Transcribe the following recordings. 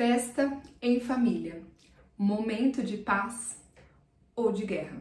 Festa em família, momento de paz ou de guerra.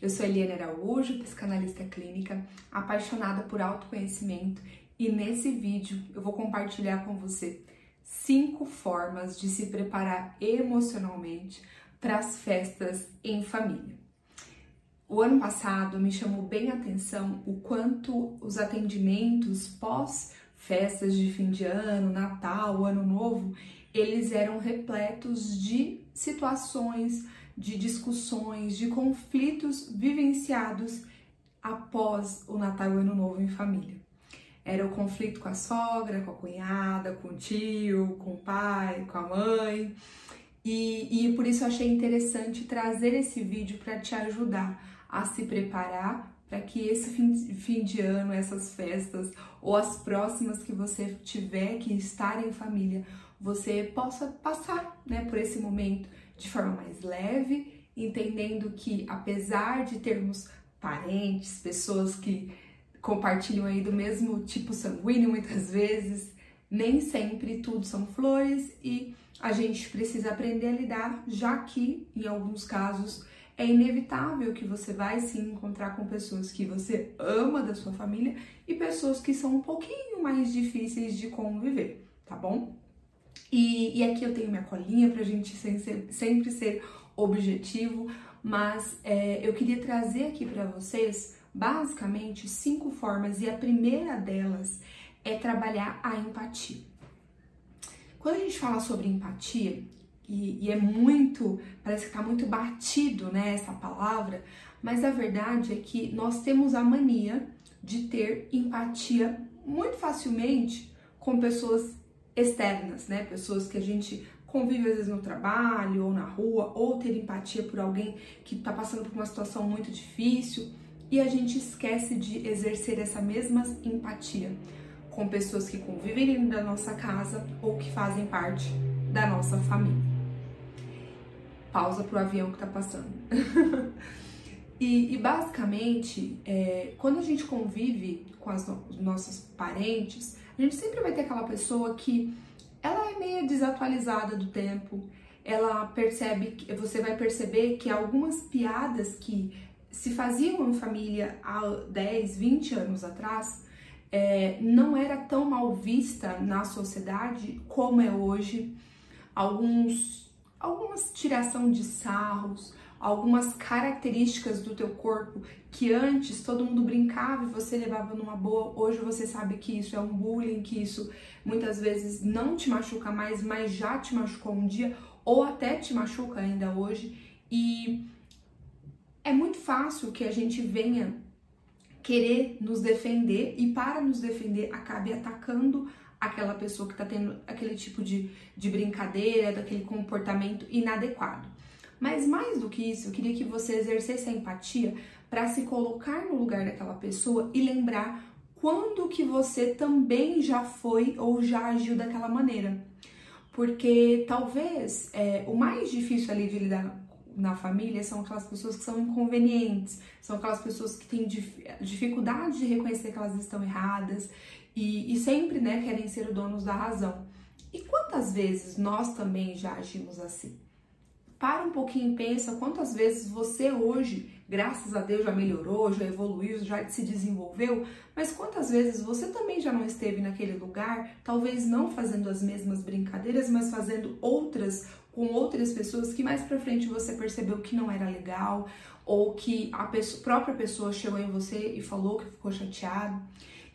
Eu sou Eliane Araújo, psicanalista clínica, apaixonada por autoconhecimento e nesse vídeo eu vou compartilhar com você cinco formas de se preparar emocionalmente para as festas em família. O ano passado me chamou bem a atenção o quanto os atendimentos pós festas de fim de ano, Natal, Ano Novo, eles eram repletos de situações, de discussões, de conflitos vivenciados após o Natal e o Ano Novo em família. Era o conflito com a sogra, com a cunhada, com o tio, com o pai, com a mãe. E, e por isso eu achei interessante trazer esse vídeo para te ajudar a se preparar para que esse fim, fim de ano, essas festas ou as próximas que você tiver que estar em família, você possa passar né, por esse momento de forma mais leve, entendendo que apesar de termos parentes, pessoas que compartilham aí do mesmo tipo sanguíneo muitas vezes, nem sempre tudo são flores e a gente precisa aprender a lidar, já que em alguns casos é inevitável que você vai se encontrar com pessoas que você ama da sua família e pessoas que são um pouquinho mais difíceis de conviver, tá bom? E, e aqui eu tenho minha colinha pra gente sempre ser objetivo, mas é, eu queria trazer aqui para vocês basicamente cinco formas e a primeira delas é trabalhar a empatia. Quando a gente fala sobre empatia, e, e é muito, parece que está muito batido né, essa palavra, mas a verdade é que nós temos a mania de ter empatia muito facilmente com pessoas externas, né? Pessoas que a gente convive às vezes no trabalho ou na rua, ou ter empatia por alguém que está passando por uma situação muito difícil e a gente esquece de exercer essa mesma empatia com pessoas que convivem dentro da nossa casa ou que fazem parte da nossa família pausa pro avião que tá passando. e, e, basicamente, é, quando a gente convive com as, os nossos parentes, a gente sempre vai ter aquela pessoa que ela é meio desatualizada do tempo, ela percebe, você vai perceber que algumas piadas que se faziam em família há 10, 20 anos atrás, é, não era tão mal vista na sociedade como é hoje. Alguns algumas tiração de sarros, algumas características do teu corpo que antes todo mundo brincava e você levava numa boa, hoje você sabe que isso é um bullying, que isso muitas vezes não te machuca mais, mas já te machucou um dia ou até te machuca ainda hoje e é muito fácil que a gente venha querer nos defender e para nos defender acabe atacando aquela pessoa que está tendo aquele tipo de, de brincadeira, daquele comportamento inadequado. Mas mais do que isso, eu queria que você exercesse a empatia para se colocar no lugar daquela pessoa e lembrar quando que você também já foi ou já agiu daquela maneira. Porque talvez é, o mais difícil ali de lidar na família são aquelas pessoas que são inconvenientes, são aquelas pessoas que têm dificuldade de reconhecer que elas estão erradas e, e sempre né, querem ser os donos da razão. E quantas vezes nós também já agimos assim? Para um pouquinho e pensa quantas vezes você hoje, graças a Deus, já melhorou, já evoluiu, já se desenvolveu, mas quantas vezes você também já não esteve naquele lugar, talvez não fazendo as mesmas brincadeiras, mas fazendo outras com outras pessoas que mais para frente você percebeu que não era legal ou que a pessoa, própria pessoa chegou em você e falou que ficou chateado.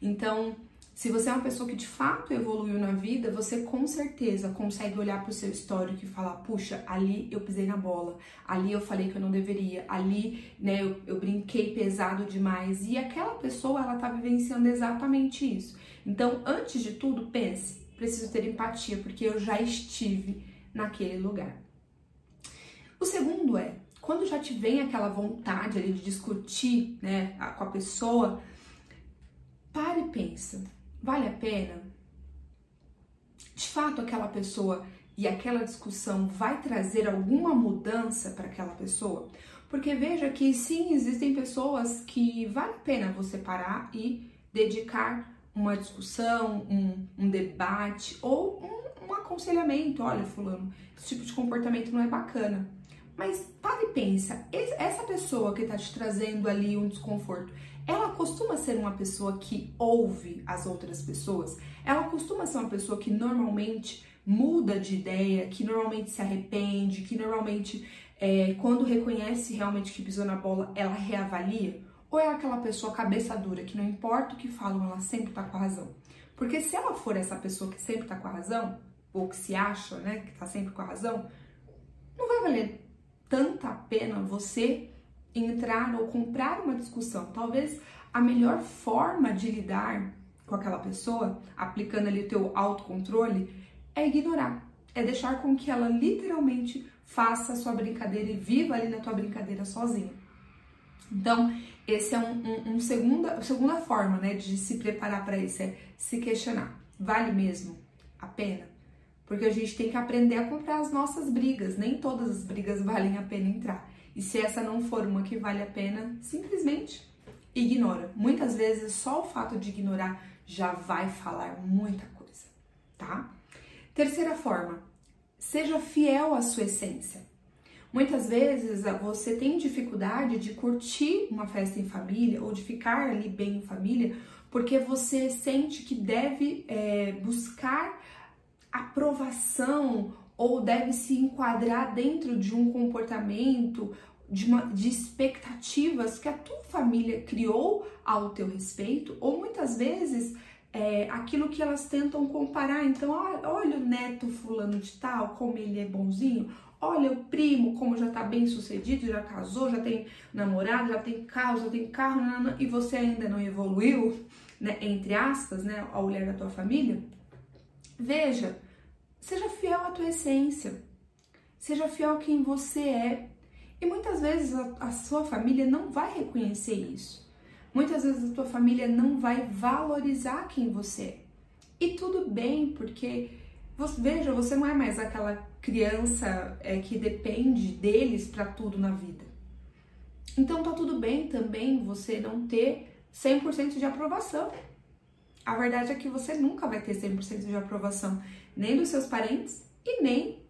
Então, se você é uma pessoa que de fato evoluiu na vida, você com certeza consegue olhar para o seu histórico e falar: puxa, ali eu pisei na bola, ali eu falei que eu não deveria, ali né, eu, eu brinquei pesado demais. E aquela pessoa, ela tá vivenciando exatamente isso. Então, antes de tudo, pense: preciso ter empatia, porque eu já estive naquele lugar. O segundo é, quando já te vem aquela vontade ali de discutir né, com a pessoa, pare e pensa, vale a pena? De fato, aquela pessoa e aquela discussão vai trazer alguma mudança para aquela pessoa? Porque veja que sim, existem pessoas que vale a pena você parar e dedicar uma discussão, um, um debate ou um um aconselhamento, olha, fulano, esse tipo de comportamento não é bacana. Mas para e pensa, essa pessoa que está te trazendo ali um desconforto, ela costuma ser uma pessoa que ouve as outras pessoas? Ela costuma ser uma pessoa que normalmente muda de ideia, que normalmente se arrepende, que normalmente, é, quando reconhece realmente que pisou na bola, ela reavalia? Ou é aquela pessoa cabeça dura que não importa o que falam, ela sempre tá com a razão? Porque se ela for essa pessoa que sempre tá com a razão, ou que se acha, né, que tá sempre com a razão, não vai valer tanta pena você entrar ou comprar uma discussão. Talvez a melhor forma de lidar com aquela pessoa, aplicando ali o teu autocontrole, é ignorar. É deixar com que ela literalmente faça a sua brincadeira e viva ali na tua brincadeira sozinha. Então, esse é um, um, um segunda, segunda forma, né, de se preparar para isso, é se questionar. Vale mesmo a pena? Porque a gente tem que aprender a comprar as nossas brigas. Nem todas as brigas valem a pena entrar. E se essa não for uma que vale a pena, simplesmente ignora. Muitas vezes só o fato de ignorar já vai falar muita coisa, tá? Terceira forma, seja fiel à sua essência. Muitas vezes você tem dificuldade de curtir uma festa em família ou de ficar ali bem em família porque você sente que deve é, buscar aprovação ou deve se enquadrar dentro de um comportamento, de, uma, de expectativas que a tua família criou ao teu respeito, ou muitas vezes é, aquilo que elas tentam comparar. Então, olha o neto fulano de tal, como ele é bonzinho. Olha o primo, como já tá bem sucedido, já casou, já tem namorado, já tem carro, já tem carro, e você ainda não evoluiu, né, entre aspas, né, ao olhar da tua família. Veja, seja fiel à tua essência. Seja fiel a quem você é. E muitas vezes a, a sua família não vai reconhecer isso. Muitas vezes a tua família não vai valorizar quem você é. E tudo bem, porque você, veja, você não é mais aquela criança é, que depende deles para tudo na vida. Então tá tudo bem também você não ter 100% de aprovação. A verdade é que você nunca vai ter 100% de aprovação, nem dos seus parentes e nem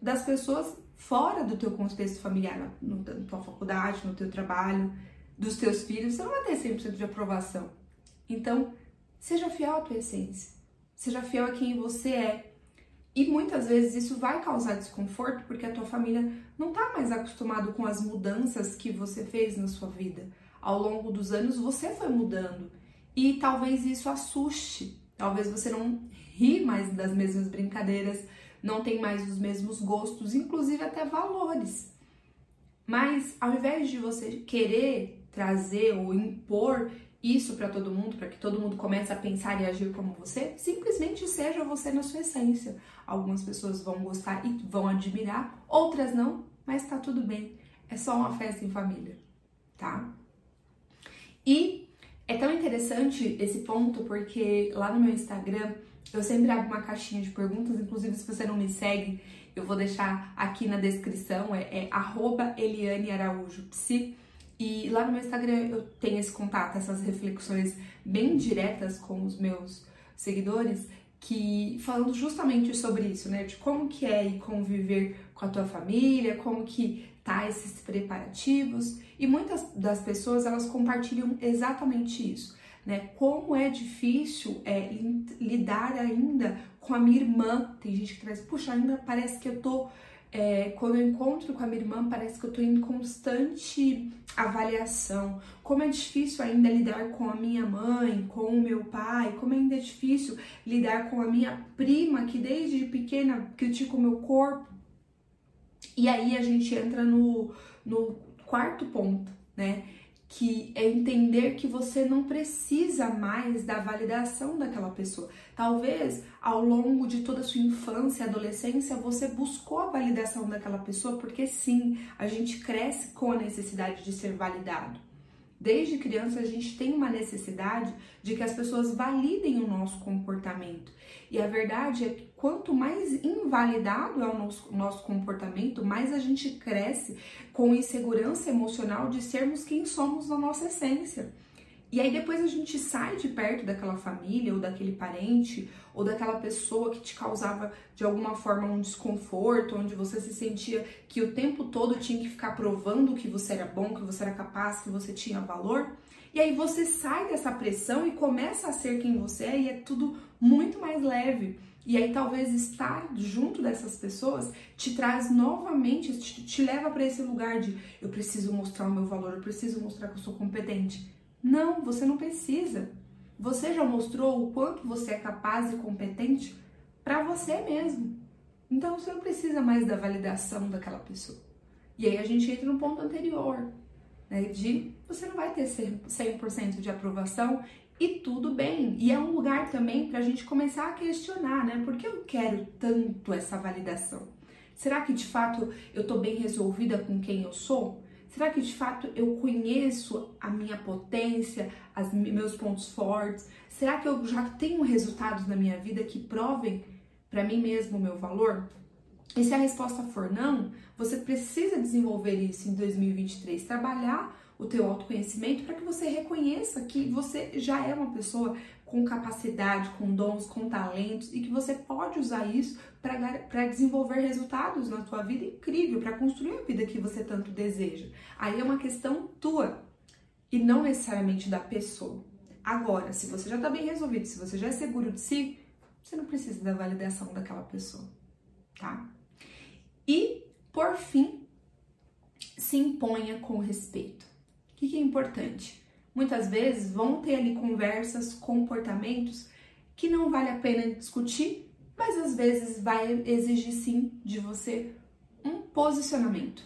das pessoas fora do teu contexto familiar, na tua faculdade, no teu trabalho, dos teus filhos, você não vai ter 100% de aprovação. Então, seja fiel à tua essência. Seja fiel a quem você é. E muitas vezes isso vai causar desconforto porque a tua família não está mais acostumado com as mudanças que você fez na sua vida. Ao longo dos anos você foi mudando e talvez isso assuste. Talvez você não ri mais das mesmas brincadeiras, não tem mais os mesmos gostos, inclusive até valores. Mas ao invés de você querer trazer ou impor isso para todo mundo, para que todo mundo comece a pensar e agir como você, simplesmente seja você na sua essência. Algumas pessoas vão gostar e vão admirar, outras não, mas tá tudo bem. É só uma festa em família, tá? E é tão interessante esse ponto porque lá no meu Instagram eu sempre abro uma caixinha de perguntas, inclusive se você não me segue, eu vou deixar aqui na descrição, é, é Eliane Araújo Psi. E lá no meu Instagram eu tenho esse contato, essas reflexões bem diretas com os meus seguidores, que falando justamente sobre isso, né? De como que é conviver com a tua família, como que tá esses preparativos. E muitas das pessoas elas compartilham exatamente isso, né? Como é difícil é, lidar ainda com a minha irmã. Tem gente que traz, puxa, ainda parece que eu tô é, quando eu encontro com a minha irmã, parece que eu tô em constante avaliação. Como é difícil ainda lidar com a minha mãe, com o meu pai, como ainda é difícil lidar com a minha prima, que desde pequena critica o meu corpo. E aí a gente entra no, no quarto ponto, né? que é entender que você não precisa mais da validação daquela pessoa. Talvez ao longo de toda a sua infância e adolescência você buscou a validação daquela pessoa, porque sim, a gente cresce com a necessidade de ser validado. Desde criança a gente tem uma necessidade de que as pessoas validem o nosso comportamento. E a verdade é que quanto mais invalidado é o nosso, nosso comportamento, mais a gente cresce com insegurança emocional de sermos quem somos na nossa essência. E aí depois a gente sai de perto daquela família ou daquele parente ou daquela pessoa que te causava de alguma forma um desconforto, onde você se sentia que o tempo todo tinha que ficar provando que você era bom, que você era capaz, que você tinha valor. E aí você sai dessa pressão e começa a ser quem você é e é tudo muito mais leve. E aí talvez estar junto dessas pessoas te traz novamente, te, te leva para esse lugar de eu preciso mostrar o meu valor, eu preciso mostrar que eu sou competente. Não, você não precisa. Você já mostrou o quanto você é capaz e competente para você mesmo. Então você não precisa mais da validação daquela pessoa. E aí a gente entra no ponto anterior né, de você não vai ter 100% de aprovação e tudo bem. E é um lugar também para a gente começar a questionar, né? Por que eu quero tanto essa validação? Será que de fato eu estou bem resolvida com quem eu sou? Será que de fato eu conheço a minha potência, os meus pontos fortes? Será que eu já tenho resultados na minha vida que provem para mim mesmo o meu valor? E se a resposta for não, você precisa desenvolver isso em 2023, trabalhar o teu autoconhecimento para que você reconheça que você já é uma pessoa com capacidade, com dons, com talentos e que você pode usar isso para desenvolver resultados na tua vida incrível, para construir a vida que você tanto deseja. Aí é uma questão tua e não necessariamente da pessoa. Agora, se você já está bem resolvido, se você já é seguro de si, você não precisa da validação daquela pessoa, tá? E, por fim, se imponha com respeito. O que, é importante? Muitas vezes vão ter ali conversas, comportamentos que não vale a pena discutir, mas às vezes vai exigir sim de você um posicionamento.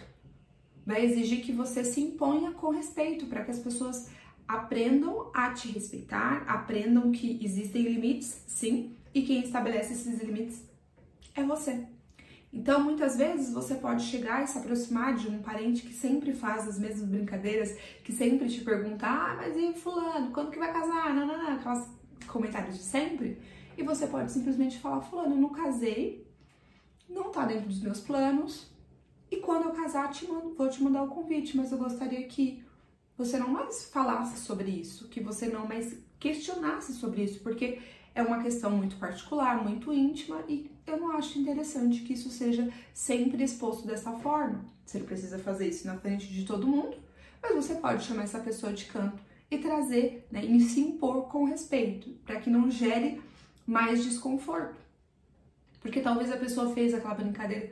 Vai exigir que você se imponha com respeito para que as pessoas aprendam a te respeitar, aprendam que existem limites, sim, e quem estabelece esses limites é você. Então, muitas vezes você pode chegar e se aproximar de um parente que sempre faz as mesmas brincadeiras, que sempre te pergunta: ah, mas e Fulano, quando que vai casar? Não, não, não, aquelas comentários de sempre. E você pode simplesmente falar: Fulano, eu não casei, não tá dentro dos meus planos, e quando eu casar, te mando, vou te mandar o convite, mas eu gostaria que você não mais falasse sobre isso, que você não mais questionasse sobre isso, porque é uma questão muito particular, muito íntima e eu não acho interessante que isso seja sempre exposto dessa forma. Você não precisa fazer isso na frente de todo mundo, mas você pode chamar essa pessoa de canto e trazer, né, e se impor com respeito, para que não gere mais desconforto. Porque talvez a pessoa fez aquela brincadeira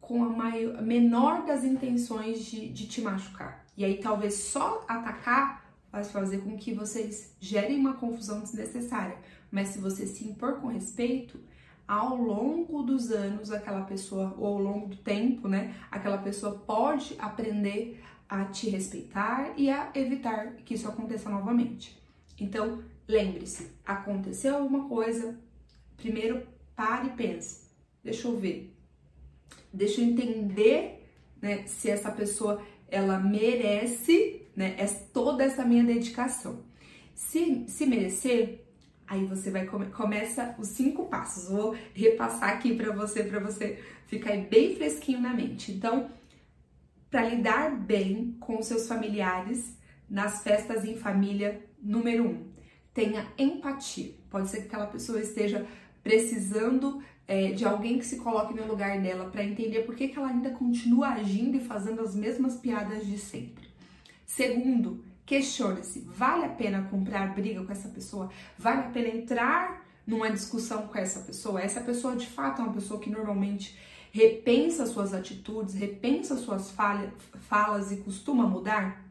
com a maior, menor das intenções de, de te machucar. E aí talvez só atacar vai fazer com que vocês gerem uma confusão desnecessária. Mas se você se impor com respeito, ao longo dos anos, aquela pessoa, ou ao longo do tempo, né, aquela pessoa pode aprender a te respeitar e a evitar que isso aconteça novamente. Então, lembre-se, aconteceu alguma coisa, primeiro pare e pense. Deixa eu ver. Deixa eu entender, né, se essa pessoa ela merece, né, toda essa minha dedicação. Se, se merecer, Aí você vai come, começa os cinco passos. Vou repassar aqui para você para você ficar bem fresquinho na mente. Então, para lidar bem com seus familiares nas festas em família, número um, tenha empatia. Pode ser que aquela pessoa esteja precisando é, de alguém que se coloque no lugar dela para entender por que, que ela ainda continua agindo e fazendo as mesmas piadas de sempre. Segundo, Questione-se: vale a pena comprar briga com essa pessoa? Vale a pena entrar numa discussão com essa pessoa? Essa pessoa de fato é uma pessoa que normalmente repensa suas atitudes, repensa suas falha, falas e costuma mudar?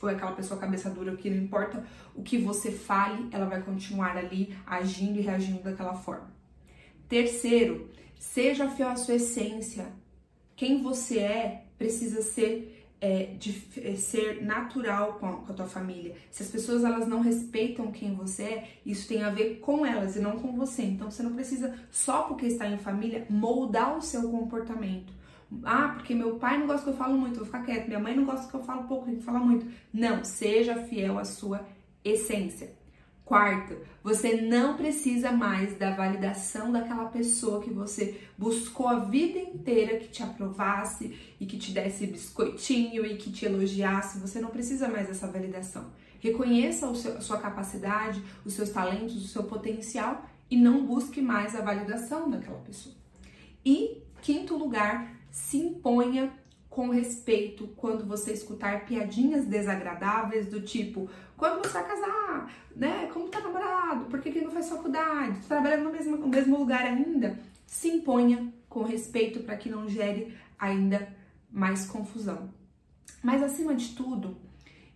Ou é aquela pessoa cabeça dura que não importa o que você fale, ela vai continuar ali agindo e reagindo daquela forma? Terceiro, seja fiel à sua essência. Quem você é precisa ser é, de é, ser natural com a, com a, tua família. Se as pessoas elas não respeitam quem você é, isso tem a ver com elas e não com você. Então você não precisa só porque está em família moldar o seu comportamento. Ah, porque meu pai não gosta que eu falo muito, vou ficar quieto. Minha mãe não gosta que eu falo pouco, tem que falar muito. Não, seja fiel à sua essência. Quarto, você não precisa mais da validação daquela pessoa que você buscou a vida inteira que te aprovasse e que te desse biscoitinho e que te elogiasse. Você não precisa mais dessa validação. Reconheça seu, a sua capacidade, os seus talentos, o seu potencial e não busque mais a validação daquela pessoa. E, quinto lugar, se imponha com respeito quando você escutar piadinhas desagradáveis do tipo quando você vai casar, né? Como tá namorado? Por que, que não faz faculdade? Tá trabalhando no mesmo, no mesmo lugar ainda? Se imponha com respeito para que não gere ainda mais confusão. Mas acima de tudo,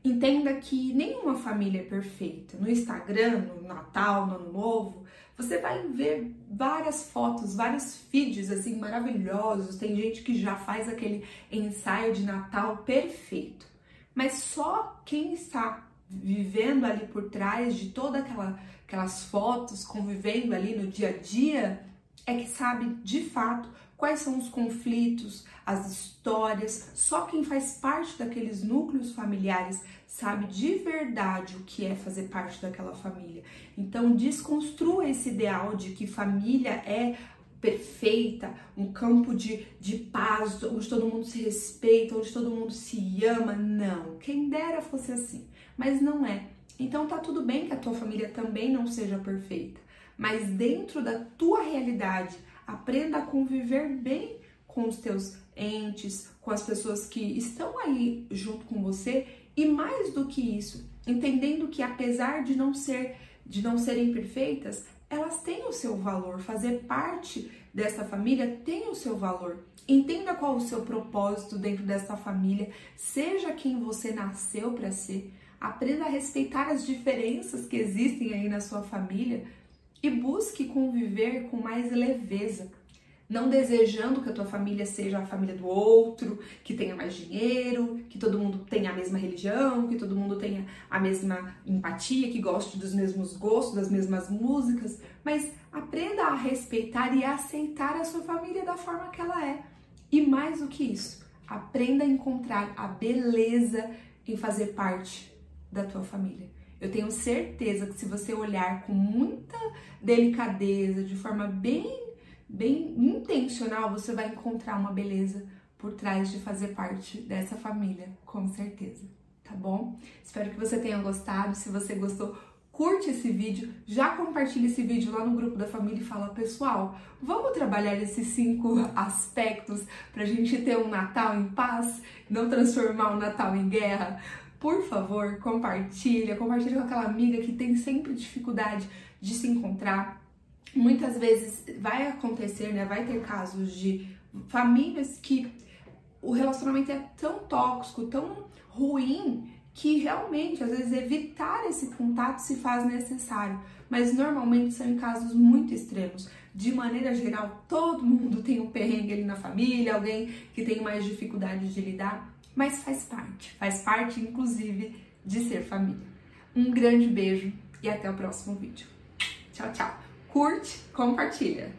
entenda que nenhuma família é perfeita. No Instagram, no Natal, no Ano Novo, você vai ver várias fotos, vários feeds assim maravilhosos. Tem gente que já faz aquele ensaio de Natal perfeito. Mas só quem está vivendo ali por trás de toda aquela aquelas fotos, convivendo ali no dia a dia, é que sabe de fato quais são os conflitos, as histórias. Só quem faz parte daqueles núcleos familiares sabe de verdade o que é fazer parte daquela família. Então, desconstrua esse ideal de que família é perfeita, um campo de, de paz, onde todo mundo se respeita, onde todo mundo se ama. Não, quem dera fosse assim, mas não é. Então tá tudo bem que a tua família também não seja perfeita, mas dentro da tua realidade, aprenda a conviver bem com os teus entes, com as pessoas que estão aí junto com você e mais do que isso, entendendo que apesar de não ser de não serem perfeitas, elas têm o seu valor, fazer parte dessa família tem o seu valor. Entenda qual o seu propósito dentro dessa família, seja quem você nasceu para ser. Aprenda a respeitar as diferenças que existem aí na sua família e busque conviver com mais leveza não desejando que a tua família seja a família do outro, que tenha mais dinheiro, que todo mundo tenha a mesma religião, que todo mundo tenha a mesma empatia, que goste dos mesmos gostos, das mesmas músicas, mas aprenda a respeitar e aceitar a sua família da forma que ela é. E mais do que isso, aprenda a encontrar a beleza em fazer parte da tua família. Eu tenho certeza que se você olhar com muita delicadeza, de forma bem bem intencional, você vai encontrar uma beleza por trás de fazer parte dessa família, com certeza, tá bom? Espero que você tenha gostado. Se você gostou, curte esse vídeo, já compartilha esse vídeo lá no grupo da família e fala, pessoal, vamos trabalhar esses cinco aspectos pra gente ter um Natal em paz, não transformar o Natal em guerra? Por favor, compartilha, compartilha com aquela amiga que tem sempre dificuldade de se encontrar, muitas vezes vai acontecer, né? Vai ter casos de famílias que o relacionamento é tão tóxico, tão ruim, que realmente, às vezes, evitar esse contato se faz necessário. Mas normalmente são em casos muito extremos. De maneira geral, todo mundo tem um perrengue ali na família, alguém que tem mais dificuldade de lidar, mas faz parte, faz parte, inclusive, de ser família. Um grande beijo e até o próximo vídeo. Tchau, tchau! curte, compartilha.